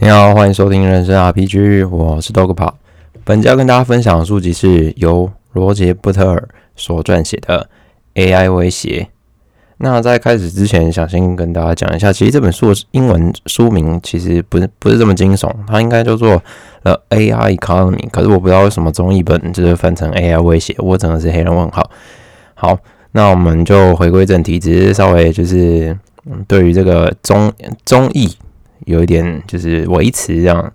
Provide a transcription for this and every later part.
你好，欢迎收听人生 RPG，我是 Dog 跑。本集要跟大家分享的书籍是由罗杰·布特尔所撰写的《AI 威胁》。那在开始之前，想先跟大家讲一下，其实这本书的英文书名其实不是不是这么惊悚，它应该叫做《The AI Economy》。可是我不知道为什么中译本就是翻成 AI 威胁，我真的是黑人问号。好，那我们就回归正题，只是稍微就是对于这个中中译有一点就是维持这样。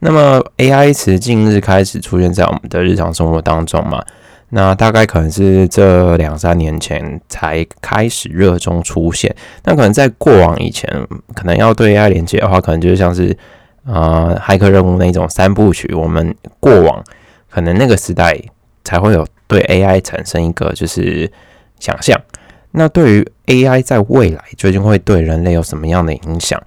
那么 AI 词近日开始出现在我们的日常生活当中嘛？那大概可能是这两三年前才开始热衷出现。那可能在过往以前，可能要对 AI 连接的话，可能就像是呃骇客任务那种三部曲。我们过往可能那个时代才会有对 AI 产生一个就是想象。那对于 AI 在未来究竟会对人类有什么样的影响？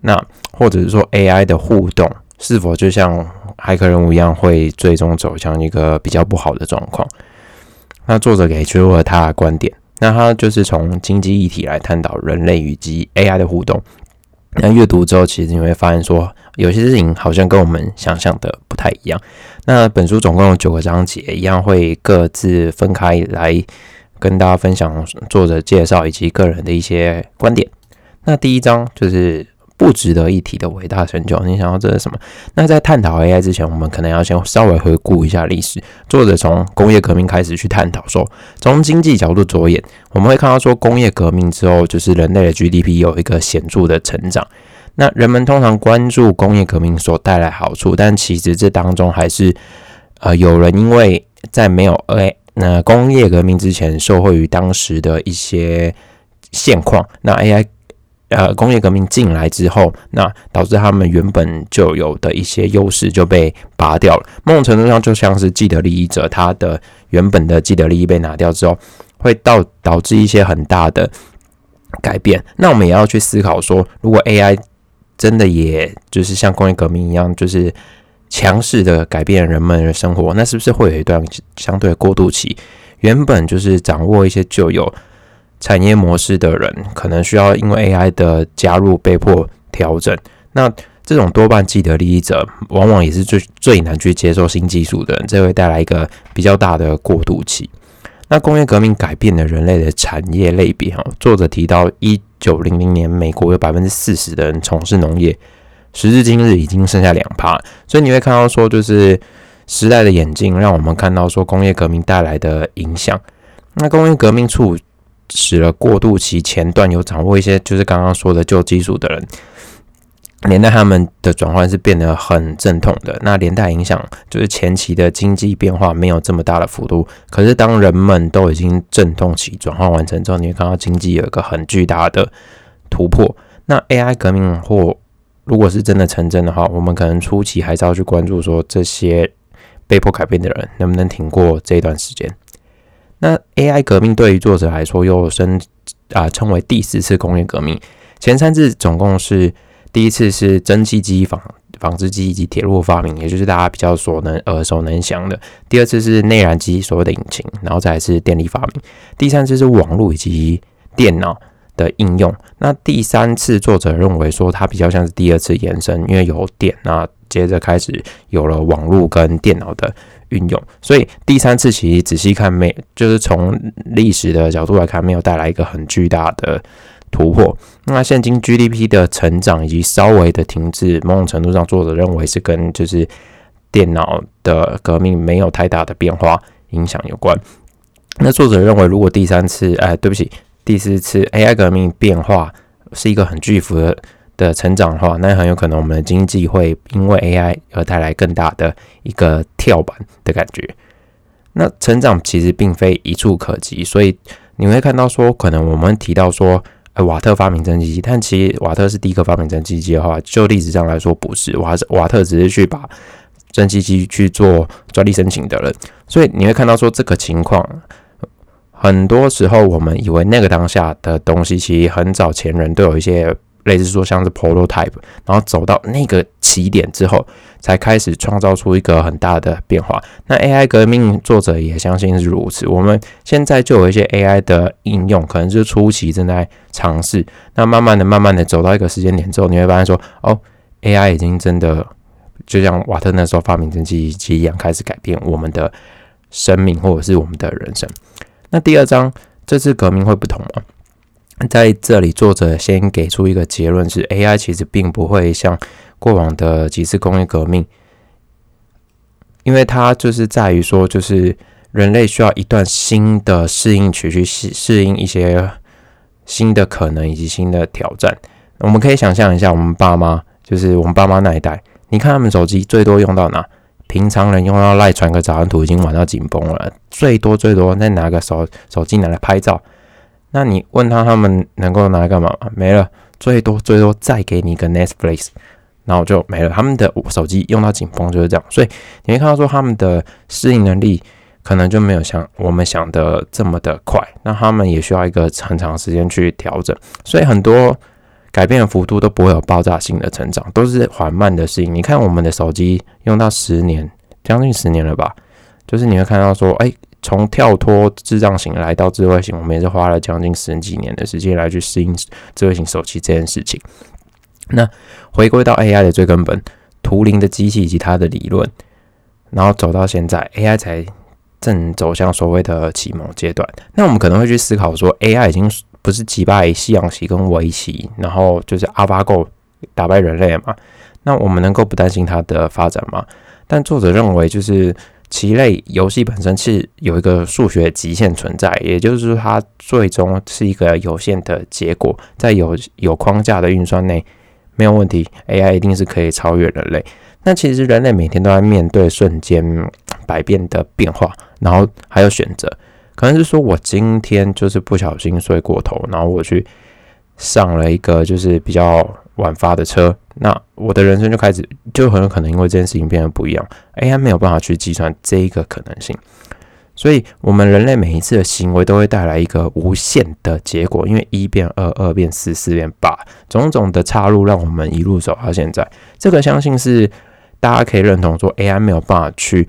那或者是说 AI 的互动是否就像？骇客任务一样会最终走向一个比较不好的状况。那作者给出了他的观点，那他就是从经济议题来探讨人类与及 AI 的互动。那阅读之后，其实你会发现说，有些事情好像跟我们想象的不太一样。那本书总共有九个章节，一样会各自分开来跟大家分享作者介绍以及个人的一些观点。那第一章就是。不值得一提的伟大成就，你想要这是什么？那在探讨 AI 之前，我们可能要先稍微回顾一下历史。作者从工业革命开始去探讨，说从经济角度着眼，我们会看到说工业革命之后，就是人类的 GDP 有一个显著的成长。那人们通常关注工业革命所带来好处，但其实这当中还是呃有人因为在没有 AI 那工业革命之前，受惠于当时的一些现况，那 AI。呃，工业革命进来之后，那导致他们原本就有的一些优势就被拔掉了。某种程度上，就像是既得利益者，他的原本的既得利益被拿掉之后，会到导致一些很大的改变。那我们也要去思考说，如果 AI 真的也就是像工业革命一样，就是强势的改变人们的生活，那是不是会有一段相对过渡期？原本就是掌握一些就有。产业模式的人可能需要因为 AI 的加入被迫调整，那这种多半既得利益者往往也是最最难去接受新技术的人，这会带来一个比较大的过渡期。那工业革命改变了人类的产业类别哈，作者提到一九零零年美国有百分之四十的人从事农业，时至今日已经剩下两趴，所以你会看到说就是时代的眼镜让我们看到说工业革命带来的影响。那工业革命促使了过渡期前段有掌握一些，就是刚刚说的旧技术的人，连带他们的转换是变得很阵痛的。那连带影响就是前期的经济变化没有这么大的幅度。可是当人们都已经阵痛期转换完成之后，你会看到经济有一个很巨大的突破。那 AI 革命或如果是真的成真的话，我们可能初期还是要去关注说这些被迫改变的人能不能挺过这一段时间。那 AI 革命对于作者来说，又称啊称为第四次工业革命。前三次总共是第一次是蒸汽机、纺纺织机以及铁路发明，也就是大家比较所能耳熟能详的。第二次是内燃机，所谓的引擎，然后再是电力发明。第三次是网络以及电脑的应用。那第三次作者认为说，它比较像是第二次延伸，因为有电啊，接着开始有了网络跟电脑的。运用，所以第三次其实仔细看没，就是从历史的角度来看，没有带来一个很巨大的突破。那现今 GDP 的成长以及稍微的停滞，某种程度上，作者认为是跟就是电脑的革命没有太大的变化影响有关。那作者认为，如果第三次，哎，对不起，第四次 AI 革命变化是一个很巨幅的。的成长的话，那很有可能我们的经济会因为 AI 而带来更大的一个跳板的感觉。那成长其实并非一触可及，所以你会看到说，可能我们提到说，呃，瓦特发明蒸汽机，但其实瓦特是第一个发明蒸汽机的话，就历史上来说不是，瓦瓦特只是去把蒸汽机去做专利申请的人。所以你会看到说，这个情况很多时候我们以为那个当下的东西，其实很早前人都有一些。类似说像是 prototype，然后走到那个起点之后，才开始创造出一个很大的变化。那 AI 革命作者也相信是如此。我们现在就有一些 AI 的应用，可能是初期正在尝试。那慢慢的、慢慢的走到一个时间点之后，你会发现说，哦 AI 已经真的就像瓦特那时候发明蒸汽机一样，开始改变我们的生命或者是我们的人生。那第二章这次革命会不同吗？在这里，作者先给出一个结论是：AI 其实并不会像过往的几次工业革命，因为它就是在于说，就是人类需要一段新的适应期去适适应一些新的可能以及新的挑战。我们可以想象一下，我们爸妈就是我们爸妈那一代，你看他们手机最多用到哪？平常人用到赖传个早安图已经玩到紧绷了，最多最多再拿个手手机拿来拍照。那你问他他们能够拿来干嘛？没了，最多最多再给你一个 Netflix，然后就没了。他们的手机用到紧绷就是这样，所以你会看到说他们的适应能力可能就没有像我们想的这么的快。那他们也需要一个很长时间去调整，所以很多改变的幅度都不会有爆炸性的成长，都是缓慢的适应。你看我们的手机用到十年，将近十年了吧？就是你会看到说，哎。从跳脱智障型来到智慧型，我们也是花了将近十几年的时间来去适应智慧型手机这件事情。那回归到 AI 的最根本，图灵的机器以及它的理论，然后走到现在，AI 才正走向所谓的启蒙阶段。那我们可能会去思考说，AI 已经不是击败西洋棋跟围棋，然后就是 AlphaGo 打败人类嘛？那我们能够不担心它的发展吗？但作者认为就是。棋类游戏本身是有一个数学极限存在，也就是说，它最终是一个有限的结果，在有有框架的运算内没有问题，AI 一定是可以超越人类。那其实人类每天都在面对瞬间百变的变化，然后还有选择，可能是说我今天就是不小心睡过头，然后我去上了一个就是比较。晚发的车，那我的人生就开始就很有可能因为这件事情变得不一样。AI 没有办法去计算这一个可能性，所以我们人类每一次的行为都会带来一个无限的结果，因为一变二，二变四，四变八，种种的岔路让我们一路走到现在。这个相信是大家可以认同说，AI 没有办法去。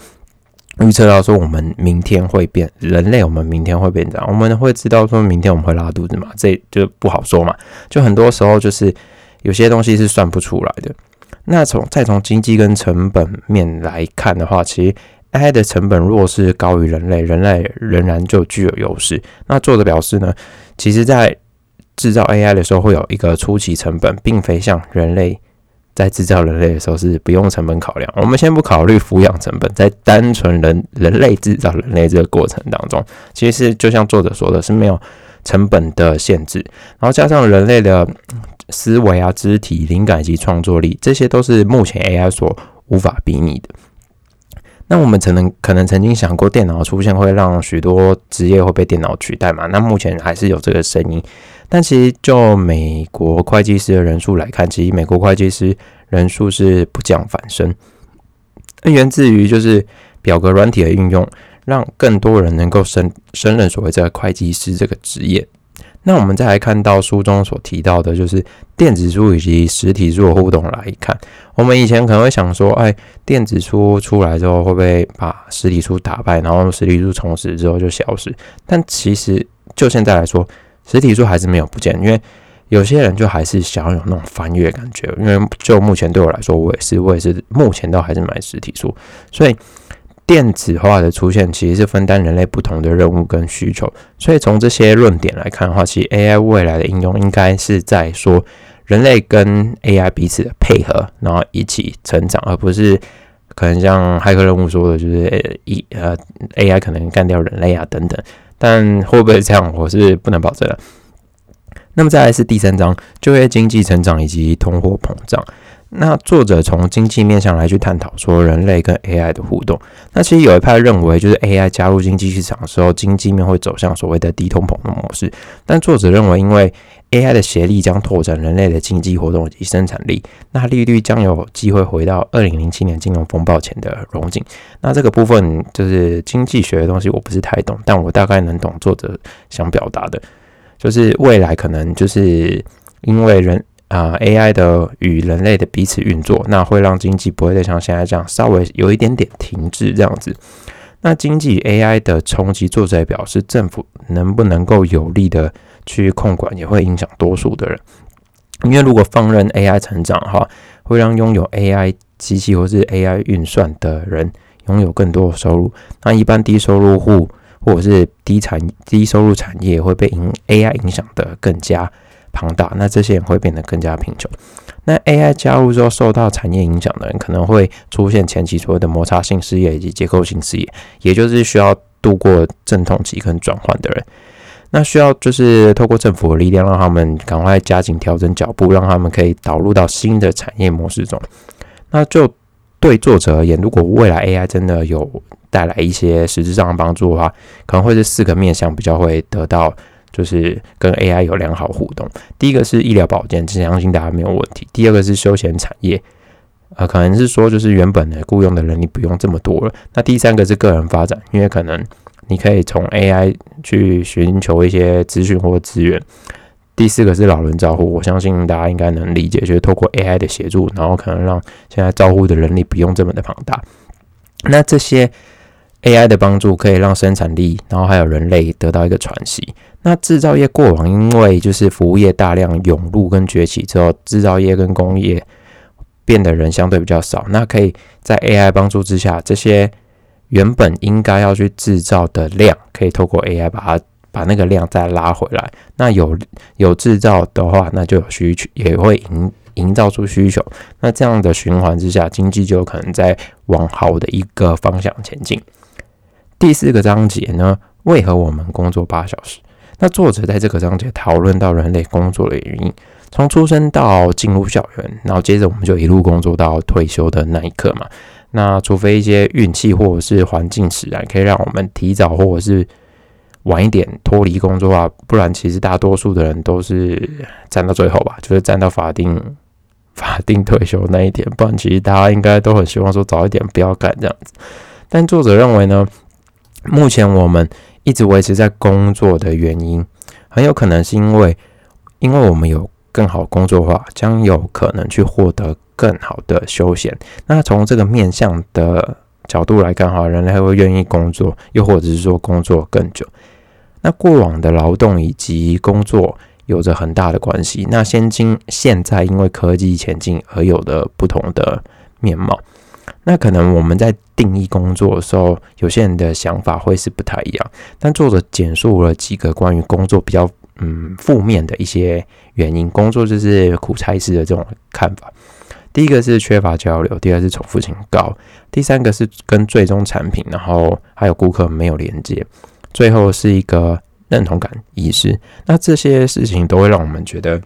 预测到说我们明天会变，人类我们明天会变这样，我们会知道说明天我们会拉肚子嘛？这就不好说嘛。就很多时候就是有些东西是算不出来的。那从再从经济跟成本面来看的话，其实 AI 的成本若是高于人类，人类仍然就具有优势。那作者表示呢，其实在制造 AI 的时候会有一个初期成本，并非像人类。在制造人类的时候是不用成本考量，我们先不考虑抚养成本，在单纯人人类制造人类这个过程当中，其实就像作者说的是没有成本的限制，然后加上人类的思维啊、肢体、灵感及创作力，这些都是目前 AI 所无法比拟的。那我们可能可能曾经想过，电脑出现会让许多职业会被电脑取代嘛？那目前还是有这个声音。但其实就美国会计师的人数来看，其实美国会计师人数是不降反升。源自于就是表格软体的运用，让更多人能够胜胜任所谓这个会计师这个职业。那我们再来看到书中所提到的，就是电子书以及实体书的互动来看，我们以前可能会想说，哎，电子书出来之后会不会把实体书打败，然后实体书从此之后就消失？但其实就现在来说，实体书还是没有不见，因为有些人就还是想要有那种翻阅感觉。因为就目前对我来说，我也是，我也是目前都还是买实体书，所以。电子化的出现其实是分担人类不同的任务跟需求，所以从这些论点来看的话，其实 AI 未来的应用应该是在说人类跟 AI 彼此的配合，然后一起成长，而不是可能像骇客任务说的，就是一呃 AI 可能干掉人类啊等等。但会不会这样，我是不能保证的。那么再来是第三章，就业经济成长以及通货膨胀。那作者从经济面上来去探讨说人类跟 AI 的互动。那其实有一派认为，就是 AI 加入经济市场的时候，经济面会走向所谓的低通膨的模式。但作者认为，因为 AI 的协力将拓展人类的经济活动以及生产力，那利率将有机会回到二零零七年金融风暴前的荣景。那这个部分就是经济学的东西，我不是太懂，但我大概能懂作者想表达的，就是未来可能就是因为人。啊，AI 的与人类的彼此运作，那会让经济不会再像现在这样稍微有一点点停滞这样子。那经济 AI 的冲击，作者表示，政府能不能够有力的去控管，也会影响多数的人。因为如果放任 AI 成长哈，会让拥有 AI 机器或是 AI 运算的人拥有更多的收入。那一般低收入户或者是低产低收入产业会被影 AI 影响的更加庞大，那这些人会变得更加贫穷。那 AI 加入之后，受到产业影响的人可能会出现前期所谓的摩擦性失业以及结构性失业，也就是需要度过阵痛期跟转换的人。那需要就是透过政府的力量，让他们赶快加紧调整脚步，让他们可以导入到新的产业模式中。那就对作者而言，如果未来 AI 真的有带来一些实质上的帮助的话，可能会是四个面向比较会得到，就是跟 AI 有良好互动。第一个是医疗保健，相信大家没有问题。第二个是休闲产业，呃，可能是说就是原本的雇佣的人力不用这么多了。那第三个是个人发展，因为可能。你可以从 AI 去寻求一些资讯或资源。第四个是老人照护，我相信大家应该能理解，就是透过 AI 的协助，然后可能让现在照护的人力不用这么的庞大。那这些 AI 的帮助可以让生产力，然后还有人类得到一个喘息。那制造业过往因为就是服务业大量涌入跟崛起之后，制造业跟工业变得人相对比较少。那可以在 AI 帮助之下，这些。原本应该要去制造的量，可以透过 AI 把它把那个量再拉回来。那有有制造的话，那就有需求，也会营营造出需求。那这样的循环之下，经济就有可能在往好的一个方向前进。第四个章节呢，为何我们工作八小时？那作者在这个章节讨论到人类工作的原因，从出生到进入校园，然后接着我们就一路工作到退休的那一刻嘛。那除非一些运气或者是环境使然，可以让我们提早或者是晚一点脱离工作啊，不然其实大多数的人都是站到最后吧，就是站到法定 法定退休那一天。不然其实大家应该都很希望说早一点不要干这样子。但作者认为呢，目前我们一直维持在工作的原因，很有可能是因为因为我们有更好工作的话，将有可能去获得。更好的休闲。那从这个面向的角度来看，哈，人类会愿意工作，又或者是说工作更久。那过往的劳动以及工作有着很大的关系。那现今现在因为科技前进而有的不同的面貌。那可能我们在定义工作的时候，有些人的想法会是不太一样。但作者简述了几个关于工作比较嗯负面的一些原因，工作就是苦差事的这种看法。第一个是缺乏交流，第二是重复性高，第三个是跟最终产品，然后还有顾客没有连接，最后是一个认同感意识。那这些事情都会让我们觉得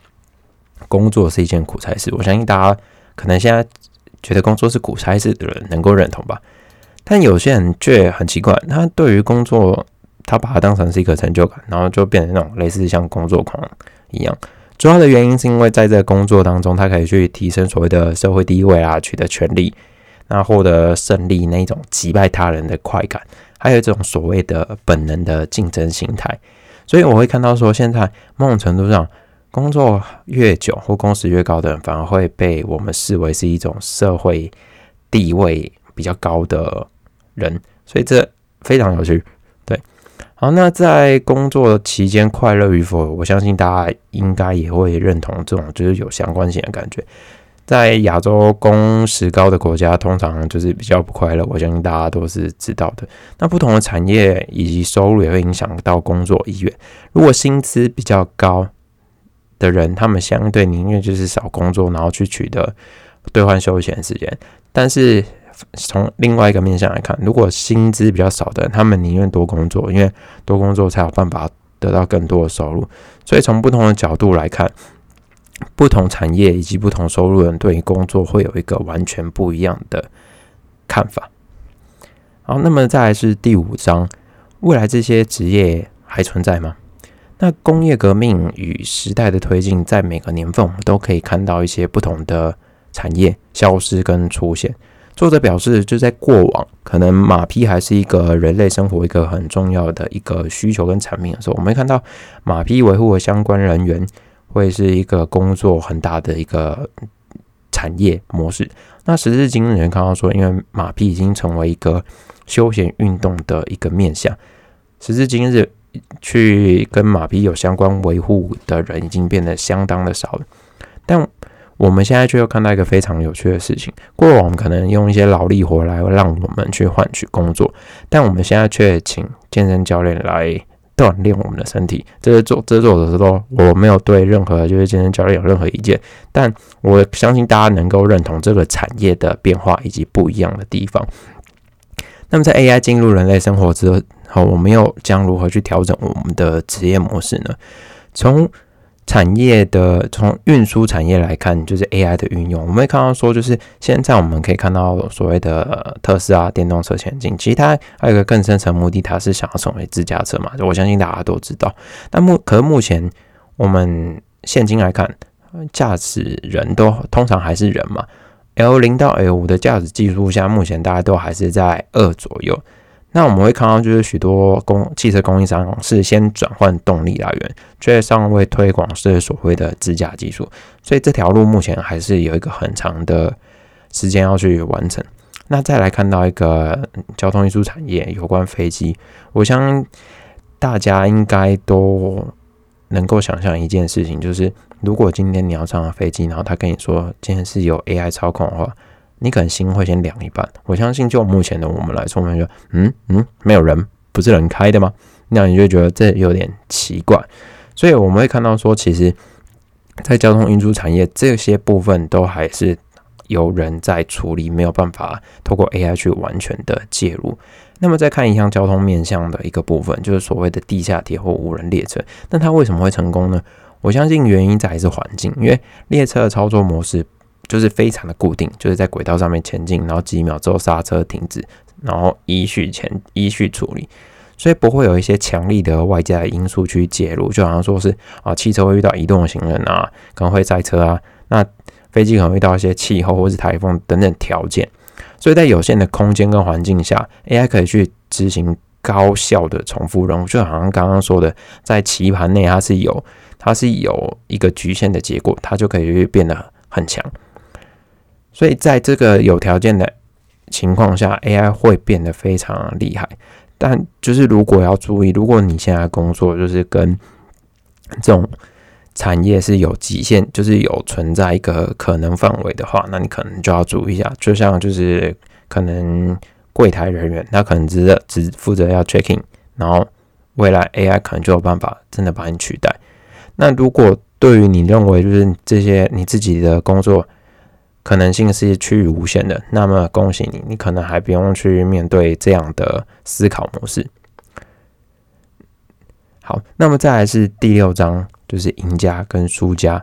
工作是一件苦差事。我相信大家可能现在觉得工作是苦差事的人能够认同吧，但有些人却很奇怪，他对于工作他把它当成是一个成就感，然后就变成那种类似像工作狂一样。主要的原因是因为在这个工作当中，他可以去提升所谓的社会地位啊，取得权利，那获得胜利那种击败他人的快感，还有这种所谓的本能的竞争心态。所以我会看到说，现在某种程度上，工作越久或工时越高的人，反而会被我们视为是一种社会地位比较高的人。所以这非常有趣。对好，那在工作期间快乐与否，我相信大家应该也会认同这种就是有相关性的感觉。在亚洲工时高的国家，通常就是比较不快乐，我相信大家都是知道的。那不同的产业以及收入也会影响到工作意愿。如果薪资比较高的人，他们相对宁愿就是少工作，然后去取得兑换休闲时间，但是。从另外一个面向来看，如果薪资比较少的人，他们宁愿多工作，因为多工作才有办法得到更多的收入。所以从不同的角度来看，不同产业以及不同收入人对于工作会有一个完全不一样的看法。好，那么再来是第五章，未来这些职业还存在吗？那工业革命与时代的推进，在每个年份我们都可以看到一些不同的产业消失跟出现。作者表示，就在过往，可能马匹还是一个人类生活一个很重要的一个需求跟产品的时候，我们看到马匹维护的相关人员会是一个工作很大的一个产业模式。那时至今日，看到说，因为马匹已经成为一个休闲运动的一个面向，时至今日，去跟马匹有相关维护的人已经变得相当的少了。但我们现在却又看到一个非常有趣的事情：过往可能用一些劳力活来让我们去换取工作，但我们现在却请健身教练来锻炼我们的身体。这是做这是做的时候，我没有对任何就是健身教练有任何意见，但我相信大家能够认同这个产业的变化以及不一样的地方。那么在 AI 进入人类生活之后好，我们又将如何去调整我们的职业模式呢？从产业的从运输产业来看，就是 AI 的运用，我们会看到说，就是现在我们可以看到所谓的特斯拉电动车前进，其实它还有一个更深层目的，它是想要成为自驾车嘛？我相信大家都知道。但目可是目前我们现今来看，驾驶人都通常还是人嘛？L 零到 L 五的驾驶技术下，目前大家都还是在二左右。那我们会看到，就是许多供汽车供应商是先转换动力来源，却尚未推广是所谓的自驾技术，所以这条路目前还是有一个很长的时间要去完成。那再来看到一个交通运输产业有关飞机，我相信大家应该都能够想象一件事情，就是如果今天你要上飞机，然后他跟你说今天是有 AI 操控的话。你可能心会先凉一半。我相信，就目前的我们来说，我们就嗯嗯，没有人，不是人开的吗？那你就觉得这有点奇怪。所以我们会看到说，其实，在交通运输产业这些部分都还是由人在处理，没有办法透过 AI 去完全的介入。那么再看一项交通面向的一个部分，就是所谓的地下铁或无人列车。那它为什么会成功呢？我相信原因在还是环境，因为列车的操作模式。就是非常的固定，就是在轨道上面前进，然后几秒之后刹车停止，然后依序前依序处理，所以不会有一些强力的外在因素去介入，就好像说是啊，汽车会遇到移动的行人啊，可能会塞车啊，那飞机可能遇到一些气候或是台风等等条件，所以在有限的空间跟环境下，AI 可以去执行高效的重复任务，就好像刚刚说的，在棋盘内它是有它是有一个局限的结果，它就可以变得很强。所以在这个有条件的情况下，AI 会变得非常厉害。但就是如果要注意，如果你现在工作就是跟这种产业是有极限，就是有存在一个可能范围的话，那你可能就要注意一下。就像就是可能柜台人员，他可能只只负责要 checking，然后未来 AI 可能就有办法真的把你取代。那如果对于你认为就是这些你自己的工作，可能性是趋于无限的，那么恭喜你，你可能还不用去面对这样的思考模式。好，那么再来是第六章，就是赢家跟输家。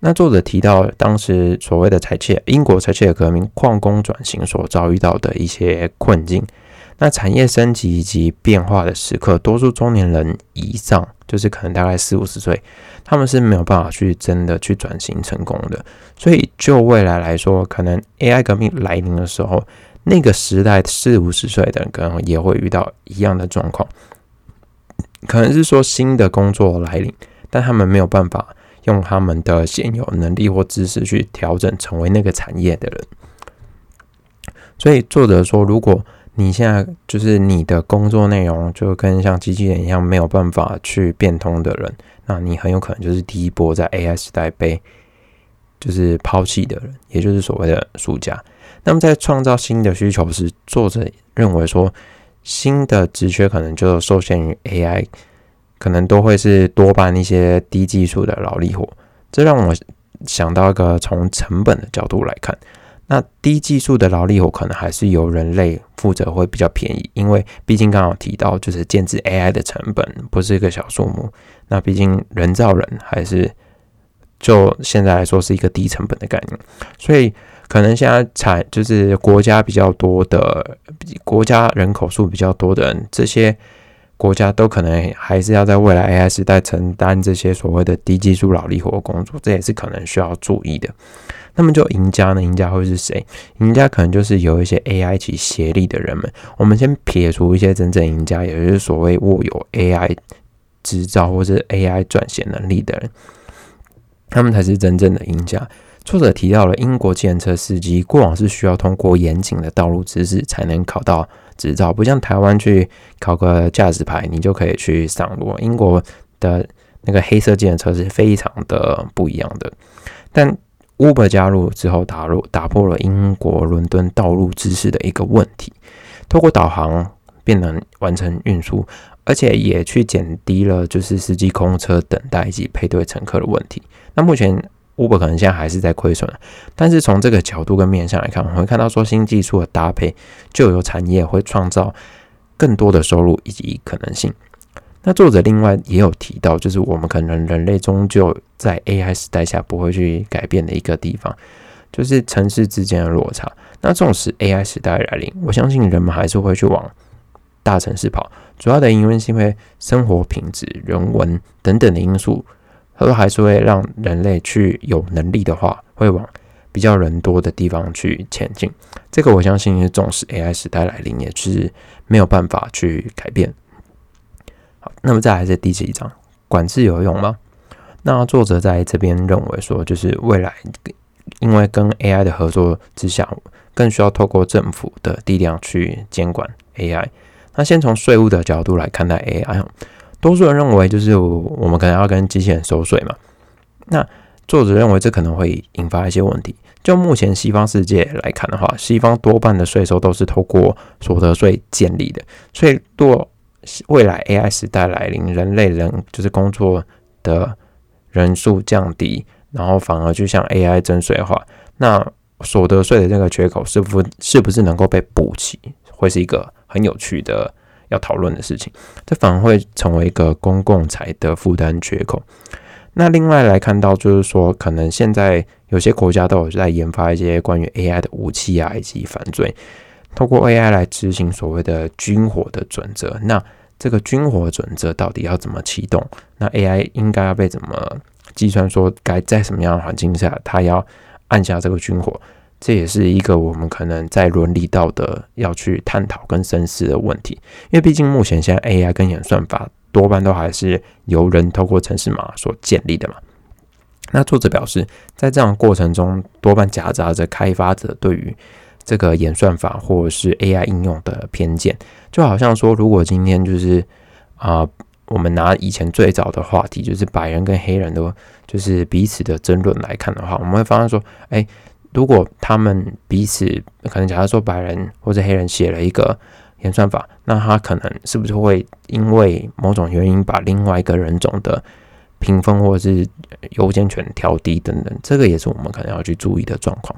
那作者提到当时所谓的裁切英国裁切革命矿工转型所遭遇到的一些困境。那产业升级以及变化的时刻，多数中年人以上，就是可能大概四五十岁，他们是没有办法去真的去转型成功的。所以就未来来说，可能 AI 革命来临的时候，那个时代四五十岁的人可能也会遇到一样的状况，可能是说新的工作来临，但他们没有办法用他们的现有能力或知识去调整成为那个产业的人。所以作者说，如果你现在就是你的工作内容就跟像机器人一样没有办法去变通的人，那你很有可能就是第一波在 AI 时代被就是抛弃的人，也就是所谓的输家。那么在创造新的需求时，作者认为说新的职缺可能就受限于 AI，可能都会是多半一些低技术的劳力活。这让我想到一个从成本的角度来看。那低技术的劳力活可能还是由人类负责会比较便宜，因为毕竟刚好提到就是建制 AI 的成本不是一个小数目。那毕竟人造人还是就现在来说是一个低成本的概念，所以可能现在产就是国家比较多的国家人口数比较多的人，这些国家都可能还是要在未来 AI 时代承担这些所谓的低技术劳力活工作，这也是可能需要注意的。那么就赢家呢？赢家会是谁？赢家可能就是有一些 AI 一起协力的人们。我们先撇除一些真正赢家，也就是所谓握有 AI 执照或是 AI 撰写能力的人，他们才是真正的赢家。作者提到了英国计程车司机过往是需要通过严谨的道路知识才能考到执照，不像台湾去考个驾驶牌，你就可以去上路。英国的那个黑色计程车是非常的不一样的，但。Uber 加入之后，打入打破了英国伦敦道路知识的一个问题，透过导航便能完成运输，而且也去减低了就是司机空车等待以及配对乘客的问题。那目前 Uber 可能现在还是在亏损，但是从这个角度跟面向来看，我们会看到说新技术的搭配，就有产业会创造更多的收入以及可能性。那作者另外也有提到，就是我们可能人类终究在 AI 时代下不会去改变的一个地方，就是城市之间的落差。那纵使 AI 时代来临，我相信人们还是会去往大城市跑。主要的原因是因为生活品质、人文等等的因素，都还是会让人类去有能力的话，会往比较人多的地方去前进。这个我相信是纵使 AI 时代来临，也是没有办法去改变。那么再来是第几章，管制有用吗？那作者在这边认为说，就是未来因为跟 AI 的合作之下，更需要透过政府的力量去监管 AI。那先从税务的角度来看待 AI，多数人认为就是我们可能要跟机器人收税嘛。那作者认为这可能会引发一些问题。就目前西方世界来看的话，西方多半的税收都是透过所得税建立的，所以多。未来 AI 时代来临，人类人就是工作的人数降低，然后反而就像 AI 征税的话，那所得税的这个缺口是不是不是能够被补齐，会是一个很有趣的要讨论的事情。这反而会成为一个公共财的负担缺口。那另外来看到，就是说，可能现在有些国家都有在研发一些关于 AI 的武器啊，以及犯罪。透过 AI 来执行所谓的军火的准则，那这个军火准则到底要怎么启动？那 AI 应该要被怎么计算？说该在什么样的环境下，它要按下这个军火？这也是一个我们可能在伦理道德要去探讨跟深思的问题。因为毕竟目前现在 AI 跟演算法多半都还是由人透过程式码所建立的嘛。那作者表示，在这样的过程中，多半夹杂着开发者对于这个演算法或者是 AI 应用的偏见，就好像说，如果今天就是啊，我们拿以前最早的话题，就是白人跟黑人的，就是彼此的争论来看的话，我们会发现说，哎，如果他们彼此可能假如说白人或者黑人写了一个演算法，那他可能是不是会因为某种原因把另外一个人种的评分或者是优先权调低等等，这个也是我们可能要去注意的状况。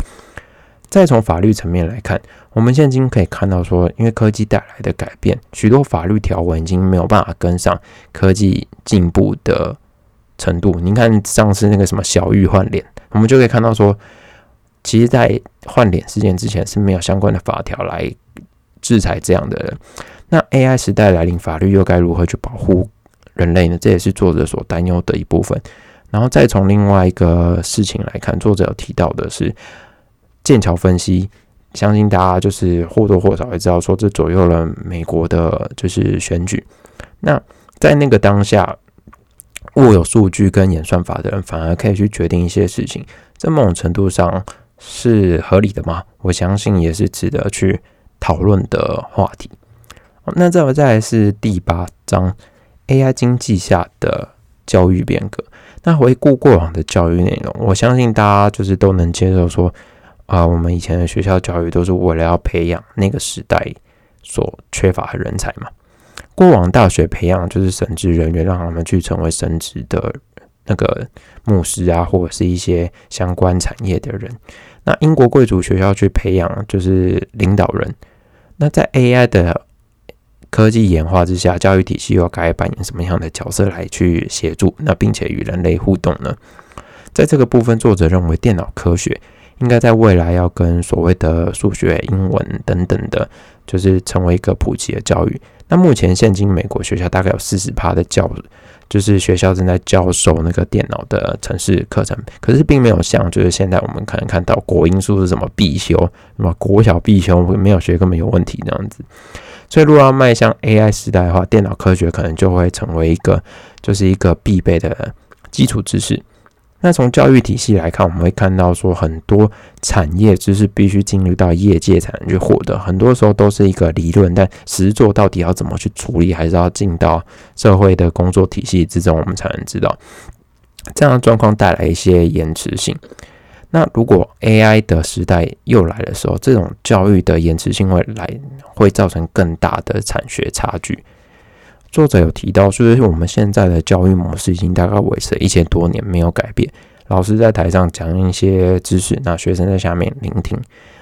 再从法律层面来看，我们现今可以看到说，因为科技带来的改变，许多法律条文已经没有办法跟上科技进步的程度。您看上次那个什么小玉换脸，我们就可以看到说，其实，在换脸事件之前是没有相关的法条来制裁这样的人。那 AI 时代来临，法律又该如何去保护人类呢？这也是作者所担忧的一部分。然后再从另外一个事情来看，作者有提到的是。剑桥分析，相信大家就是或多或少也知道，说这左右了美国的就是选举。那在那个当下，握有数据跟演算法的人，反而可以去决定一些事情，在某种程度上是合理的吗？我相信也是值得去讨论的话题。那再再来是第八章 AI 经济下的教育变革。那回顾过往的教育内容，我相信大家就是都能接受说。啊，我们以前的学校教育都是为了要培养那个时代所缺乏的人才嘛。过往大学培养就是神职人员，让他们去成为神职的那个牧师啊，或者是一些相关产业的人。那英国贵族学校去培养就是领导人。那在 AI 的科技演化之下，教育体系又该扮演什么样的角色来去协助？那并且与人类互动呢？在这个部分，作者认为电脑科学。应该在未来要跟所谓的数学、英文等等的，就是成为一个普及的教育。那目前现今美国学校大概有四十趴的教，就是学校正在教授那个电脑的城市课程，可是并没有像就是现在我们可能看到国英数是什么必修，什么国小必修没有学根本有问题这样子。所以如果要迈向 AI 时代的话，电脑科学可能就会成为一个就是一个必备的基础知识。那从教育体系来看，我们会看到说很多产业知识必须进入到业界才能去获得，很多时候都是一个理论，但实作到底要怎么去处理，还是要进到社会的工作体系之中，我们才能知道。这样的状况带来一些延迟性。那如果 AI 的时代又来的时候，这种教育的延迟性会来，会造成更大的产学差距。作者有提到，就是我们现在的教育模式已经大概维持了一千多年没有改变。老师在台上讲一些知识，那学生在下面聆听。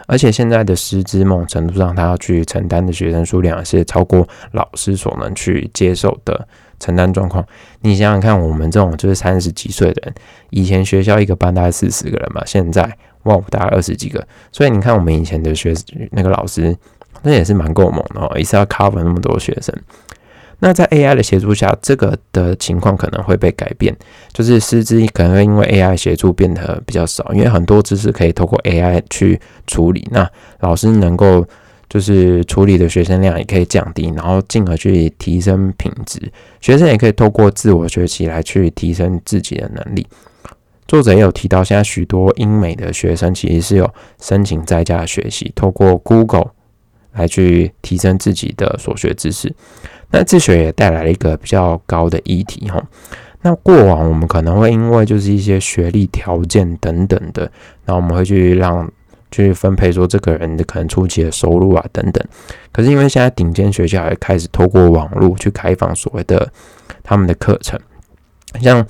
而且现在的师资，某程度上，他要去承担的学生数量是超过老师所能去接受的承担状况。你想想看，我们这种就是三十几岁的人，以前学校一个班大概四十个人嘛，现在哇，大概二十几个。所以你看，我们以前的学那个老师，那也是蛮够猛的哦，一次要 cover 那么多学生。那在 AI 的协助下，这个的情况可能会被改变，就是师资可能会因为 AI 协助变得比较少，因为很多知识可以透过 AI 去处理，那老师能够就是处理的学生量也可以降低，然后进而去提升品质，学生也可以透过自我学习来去提升自己的能力。作者也有提到，现在许多英美的学生其实是有申请在家学习，透过 Google 来去提升自己的所学知识。那自学也带来了一个比较高的议题哈。那过往我们可能会因为就是一些学历条件等等的，那我们会去让去分配说这个人的可能初期的收入啊等等。可是因为现在顶尖学校也开始透过网络去开放所谓的他们的课程，像。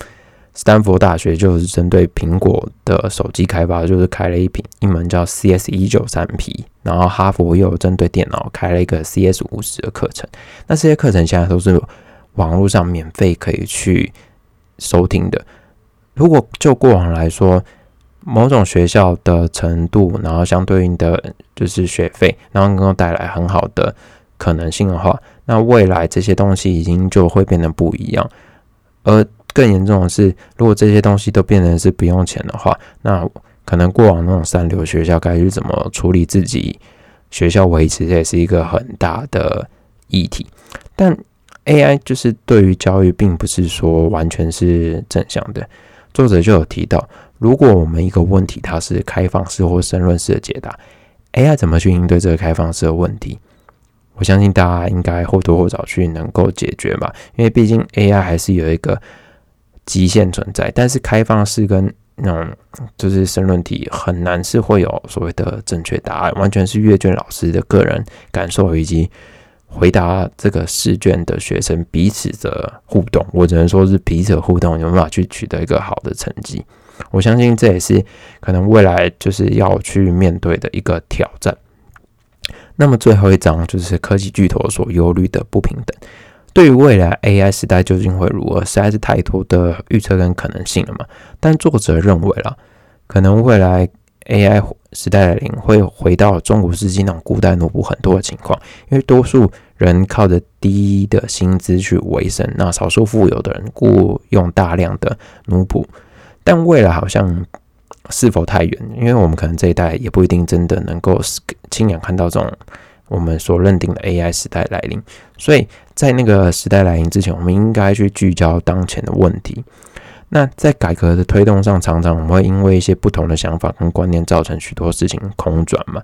斯坦福大学就是针对苹果的手机开发，就是开了一瓶一门叫 CS 一九三 P，然后哈佛又针对电脑开了一个 CS 五十的课程。那这些课程现在都是网络上免费可以去收听的。如果就过往来说，某种学校的程度，然后相对应的就是学费，然后能够带来很好的可能性的话，那未来这些东西已经就会变得不一样，而。更严重的是，如果这些东西都变成是不用钱的话，那可能过往那种三流学校该去怎么处理自己学校维持，这也是一个很大的议题。但 AI 就是对于教育，并不是说完全是正向的。作者就有提到，如果我们一个问题它是开放式或申论式的解答，AI 怎么去应对这个开放式的问题？我相信大家应该或多或少去能够解决吧，因为毕竟 AI 还是有一个。极限存在，但是开放式跟那种就是申论题很难是会有所谓的正确答案，完全是阅卷老师的个人感受以及回答这个试卷的学生彼此的互动。我只能说是彼此互动有办法去取得一个好的成绩。我相信这也是可能未来就是要去面对的一个挑战。那么最后一章就是科技巨头所忧虑的不平等。对于未来 AI 时代究竟会如何，实在是太多的预测跟可能性了嘛？但作者认为啦，可能未来 AI 时代来临会回到中古世纪那种孤单奴仆很多的情况，因为多数人靠着低的薪资去维生，那少数富有的人雇佣大量的奴仆。但未来好像是否太远？因为我们可能这一代也不一定真的能够亲眼看到这种。我们所认定的 AI 时代来临，所以在那个时代来临之前，我们应该去聚焦当前的问题。那在改革的推动上，常常我们会因为一些不同的想法跟观念，造成许多事情空转嘛。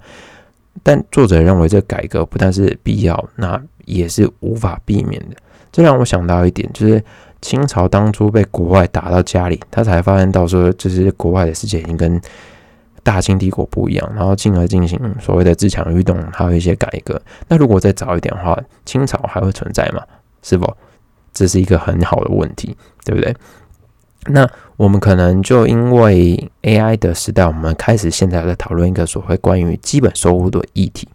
但作者认为，这改革不但是必要，那也是无法避免的。这让我想到一点，就是清朝当初被国外打到家里，他才发现到说，就是国外的世界已经跟。大清帝国不一样，然后进而进行所谓的自强运动，还有一些改革。那如果再早一点的话，清朝还会存在吗？是否？这是一个很好的问题，对不对？那我们可能就因为 AI 的时代，我们开始现在在讨论一个所谓关于基本收入的议题。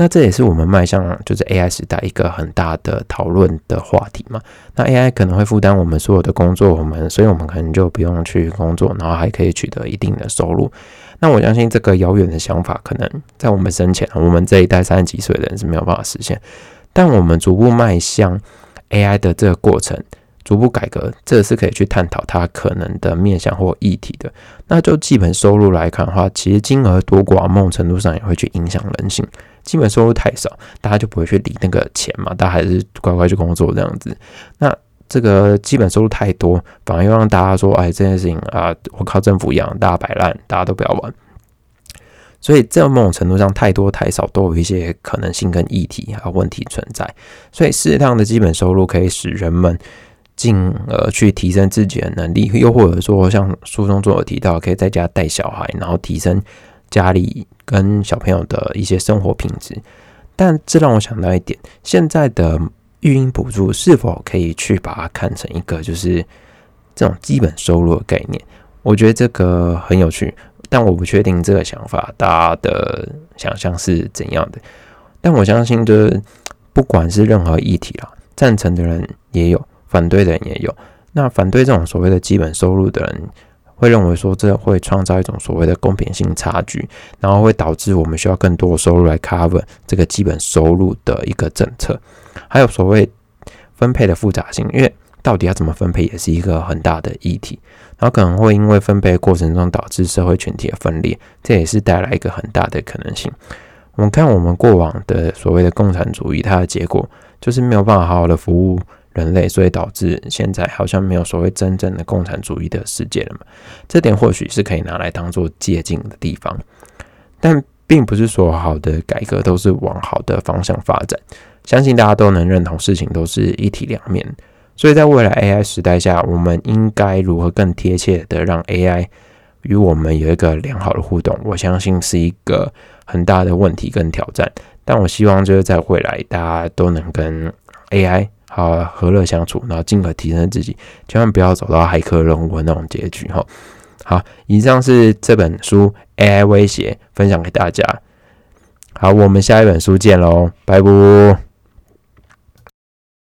那这也是我们迈向就是 AI 时代一个很大的讨论的话题嘛。那 AI 可能会负担我们所有的工作，我们，所以我们可能就不用去工作，然后还可以取得一定的收入。那我相信这个遥远的想法，可能在我们生前，我们这一代三十几岁的人是没有办法实现。但我们逐步迈向 AI 的这个过程，逐步改革，这是可以去探讨它可能的面向或议题的。那就基本收入来看的话，其实金额多寡，某种程度上也会去影响人性。基本收入太少，大家就不会去理那个钱嘛，大家还是乖乖去工作这样子。那这个基本收入太多，反而又让大家说，哎，这件事情啊，我靠政府养，大家摆烂，大家都不要玩。所以在某种程度上，太多太少都有一些可能性跟议题还有问题存在。所以适当的基本收入可以使人们进而去提升自己的能力，又或者说像书中作者提到，可以在家带小孩，然后提升家里跟小朋友的一些生活品质。但这让我想到一点，现在的育婴补助是否可以去把它看成一个就是这种基本收入的概念？我觉得这个很有趣，但我不确定这个想法大家的想象是怎样的。但我相信，就是不管是任何议题啦，赞成的人也有，反对的人也有。那反对这种所谓的基本收入的人，会认为说这会创造一种所谓的公平性差距，然后会导致我们需要更多的收入来 cover 这个基本收入的一个政策。还有所谓分配的复杂性，因为到底要怎么分配，也是一个很大的议题。然后可能会因为分配过程中导致社会群体的分裂，这也是带来一个很大的可能性。我们看我们过往的所谓的共产主义，它的结果就是没有办法好好的服务人类，所以导致现在好像没有所谓真正的共产主义的世界了嘛？这点或许是可以拿来当做借鉴的地方，但并不是说好的改革都是往好的方向发展。相信大家都能认同，事情都是一体两面。所以在未来 AI 时代下，我们应该如何更贴切的让 AI？与我们有一个良好的互动，我相信是一个很大的问题跟挑战。但我希望就是在未来，大家都能跟 AI 好和乐相处，然后尽可提升自己，千万不要走到骇客任务那种结局哈。好，以上是这本书 AI 威胁分享给大家。好，我们下一本书见喽，拜拜。